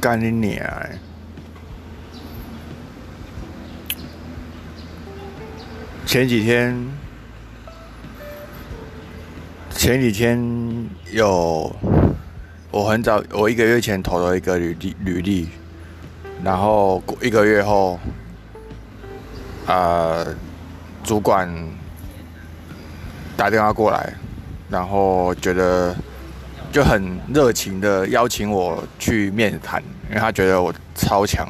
干你娘！前几天，前几天有，我很早，我一个月前投了一个履历，履历，然后一个月后，呃，主管打电话过来，然后觉得就很热情的邀请我去面谈，因为他觉得我超强，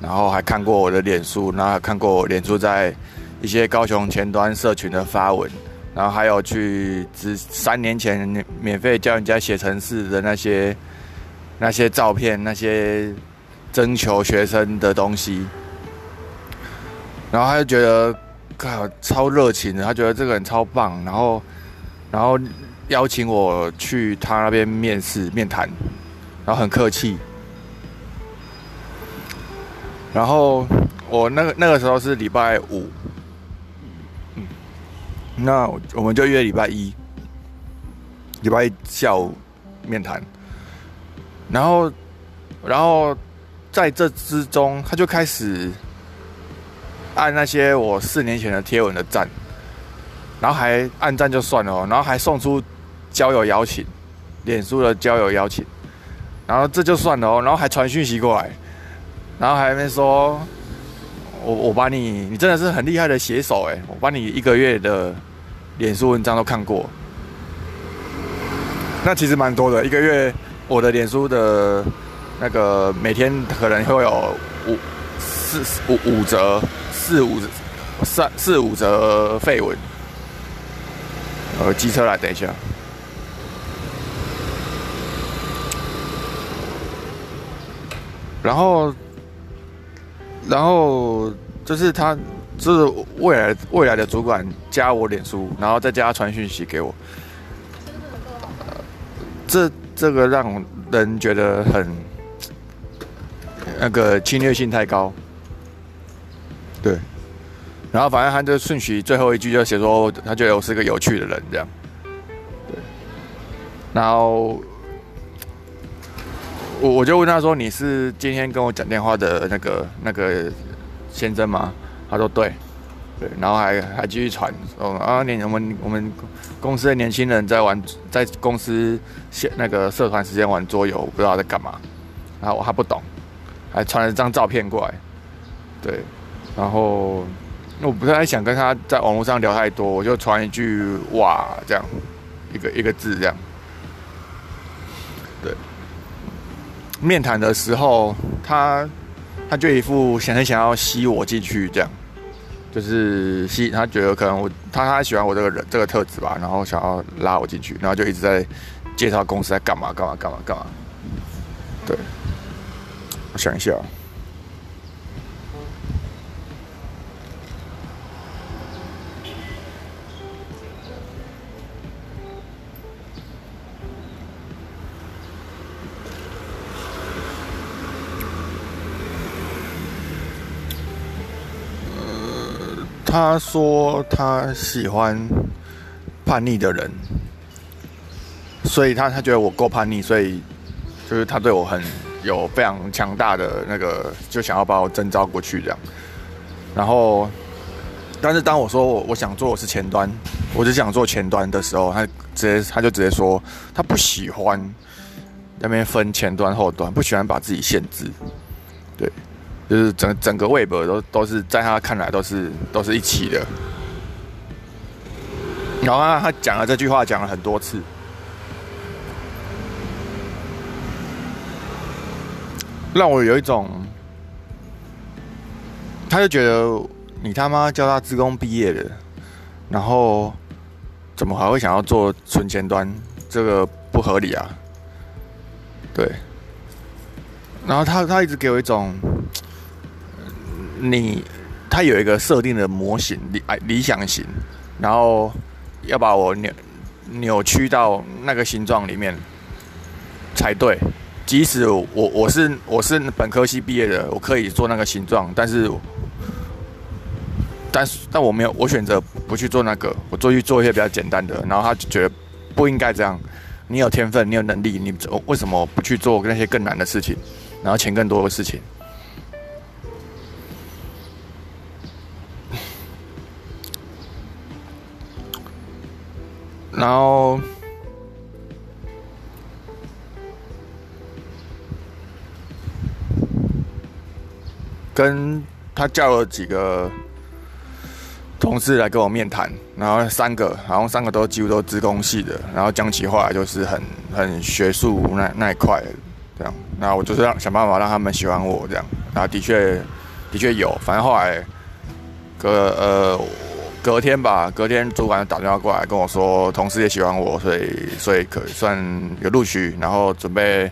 然后还看过我的脸书，然后还看过我脸书在。一些高雄前端社群的发文，然后还有去只三年前免费教人家写程式的那些那些照片，那些征求学生的东西，然后他就觉得靠超热情的，他觉得这个人超棒，然后然后邀请我去他那边面试面谈，然后很客气，然后我那个那个时候是礼拜五。嗯那我们就约礼拜一，礼拜一下午面谈，然后，然后在这之中，他就开始按那些我四年前的贴文的赞，然后还按赞就算了，然后还送出交友邀请，脸书的交友邀请，然后这就算了哦，然后还传讯息过来，然后还没说，我我把你，你真的是很厉害的写手哎，我把你一个月的。脸书文章都看过，那其实蛮多的。一个月，我的脸书的那个每天可能会有五四五五折四五三四五折废文。呃，机车来，等一下。然后，然后就是他。就是未来未来的主管加我脸书，然后再加传讯息给我。这这个让人觉得很那个侵略性太高。对，然后反正他就顺序最后一句就写说，他觉得我是个有趣的人这样。对，然后我我就问他说：“你是今天跟我讲电话的那个那个先生吗？”他说对，对，然后还还继续传，哦啊年我们我们公司的年轻人在玩，在公司现那个社团时间玩桌游，不知道在干嘛，然后我还不懂，还传了一张照片过来，对，然后我不太想跟他在网络上聊太多，我就传一句哇这样，一个一个字这样，对，面谈的时候他他就一副想很想要吸我进去这样。就是吸，他觉得可能我他他喜欢我这个人这个特质吧，然后想要拉我进去，然后就一直在介绍公司在干嘛干嘛干嘛干嘛。对，我想一下。他说他喜欢叛逆的人，所以他他觉得我够叛逆，所以就是他对我很有非常强大的那个，就想要把我征召过去这样。然后，但是当我说我我想做我是前端，我只想做前端的时候，他直接他就直接说他不喜欢那边分前端后端，不喜欢把自己限制，对。就是整整个 Web 都都是在他看来都是都是一起的，然后他他讲了这句话讲了很多次，让我有一种，他就觉得你他妈教他职工毕业的，然后怎么还会想要做纯前端？这个不合理啊！对，然后他他一直给我一种。你，他有一个设定的模型理哎理想型，然后要把我扭扭曲到那个形状里面才对。即使我我是我是本科系毕业的，我可以做那个形状，但是但是但我没有，我选择不去做那个，我做去做一些比较简单的。然后他就觉得不应该这样。你有天分，你有能力，你为什么不去做那些更难的事情？然后钱更多的事情。然后跟他叫了几个同事来跟我面谈，然后三个，然后三个都几乎都资工系的，然后讲起话就是很很学术那那一块这样。那我就是让想办法让他们喜欢我这样，然后的确的确有，反正后来隔呃。隔天吧，隔天主管打电话过来跟我说，同事也喜欢我，所以所以可算有录取，然后准备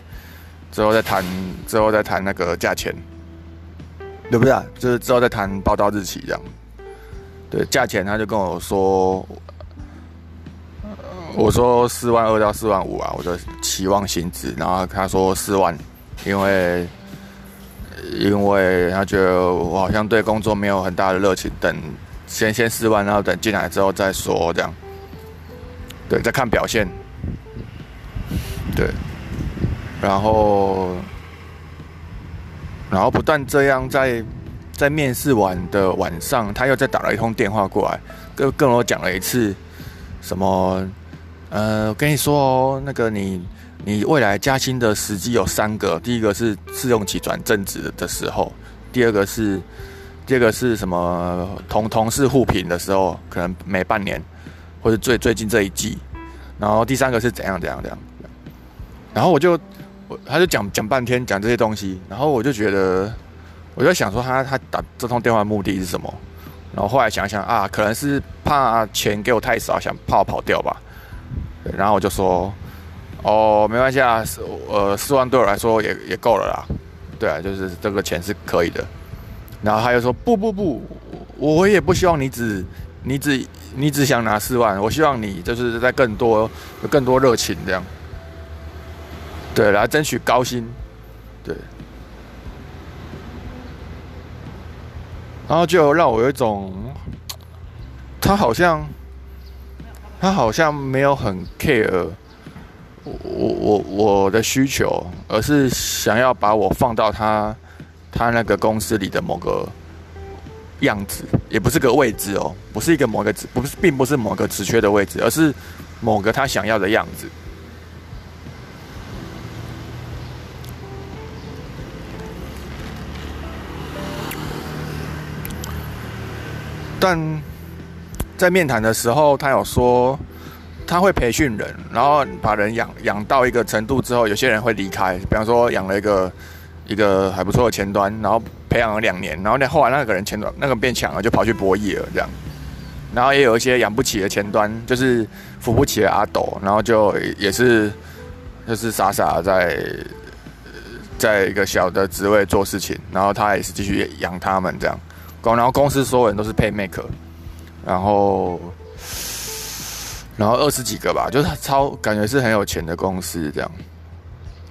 之后再谈，之后再谈那个价钱，对不对？就是之后再谈报道日期这样。对，价钱他就跟我说，我说四万二到四万五啊，我的期望薪资，然后他说四万，因为因为他觉得我好像对工作没有很大的热情，等。先先试完，然后等进来之后再说，这样。对，再看表现。对。然后，然后不但这样，在在面试完的晚上，他又再打了一通电话过来，跟跟我讲了一次，什么？呃，我跟你说哦，那个你你未来加薪的时机有三个，第一个是试用期转正职的时候，第二个是。这个是什么同同事互评的时候，可能每半年，或者最最近这一季，然后第三个是怎样怎样怎样，然后我就我他就讲讲半天讲这些东西，然后我就觉得我就想说他他打这通电话的目的是什么，然后后来想想啊，可能是怕钱给我太少，想怕我跑掉吧，然后我就说哦没关系啊，呃四万对我来说也也够了啦，对啊，就是这个钱是可以的。然后他又说：“不不不，我也不希望你只你只你只想拿四万，我希望你就是在更多有更多热情这样，对，来争取高薪，对。然后就让我有一种，他好像他好像没有很 care 我我我的需求，而是想要把我放到他。”他那个公司里的某个样子，也不是个位置哦，不是一个某个职，不是，并不是某个职缺的位置，而是某个他想要的样子。但在面谈的时候，他有说他会培训人，然后把人养养到一个程度之后，有些人会离开，比方说养了一个。一个还不错的前端，然后培养了两年，然后那后来那个人前端那个变强了，就跑去博弈了这样。然后也有一些养不起的前端，就是扶不起的阿斗，然后就也是就是傻傻在在一个小的职位做事情，然后他也是继续养他们这样。然后公司所有人都是配 make，然后然后二十几个吧，就是超感觉是很有钱的公司这样，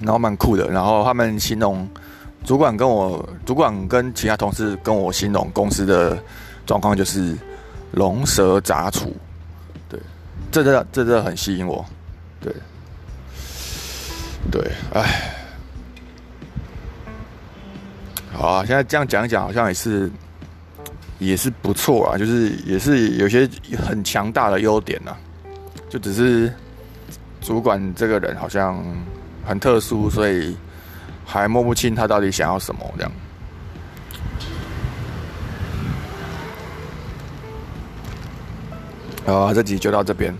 然后蛮酷的，然后他们形容。主管跟我，主管跟其他同事跟我形容公司的状况就是龙蛇杂处，对，这这这这很吸引我，对，对，哎，好啊，现在这样讲一讲，好像也是也是不错啊，就是也是有些很强大的优点呐，就只是主管这个人好像很特殊，所以。还摸不清他到底想要什么，这样。好，这集就到这边。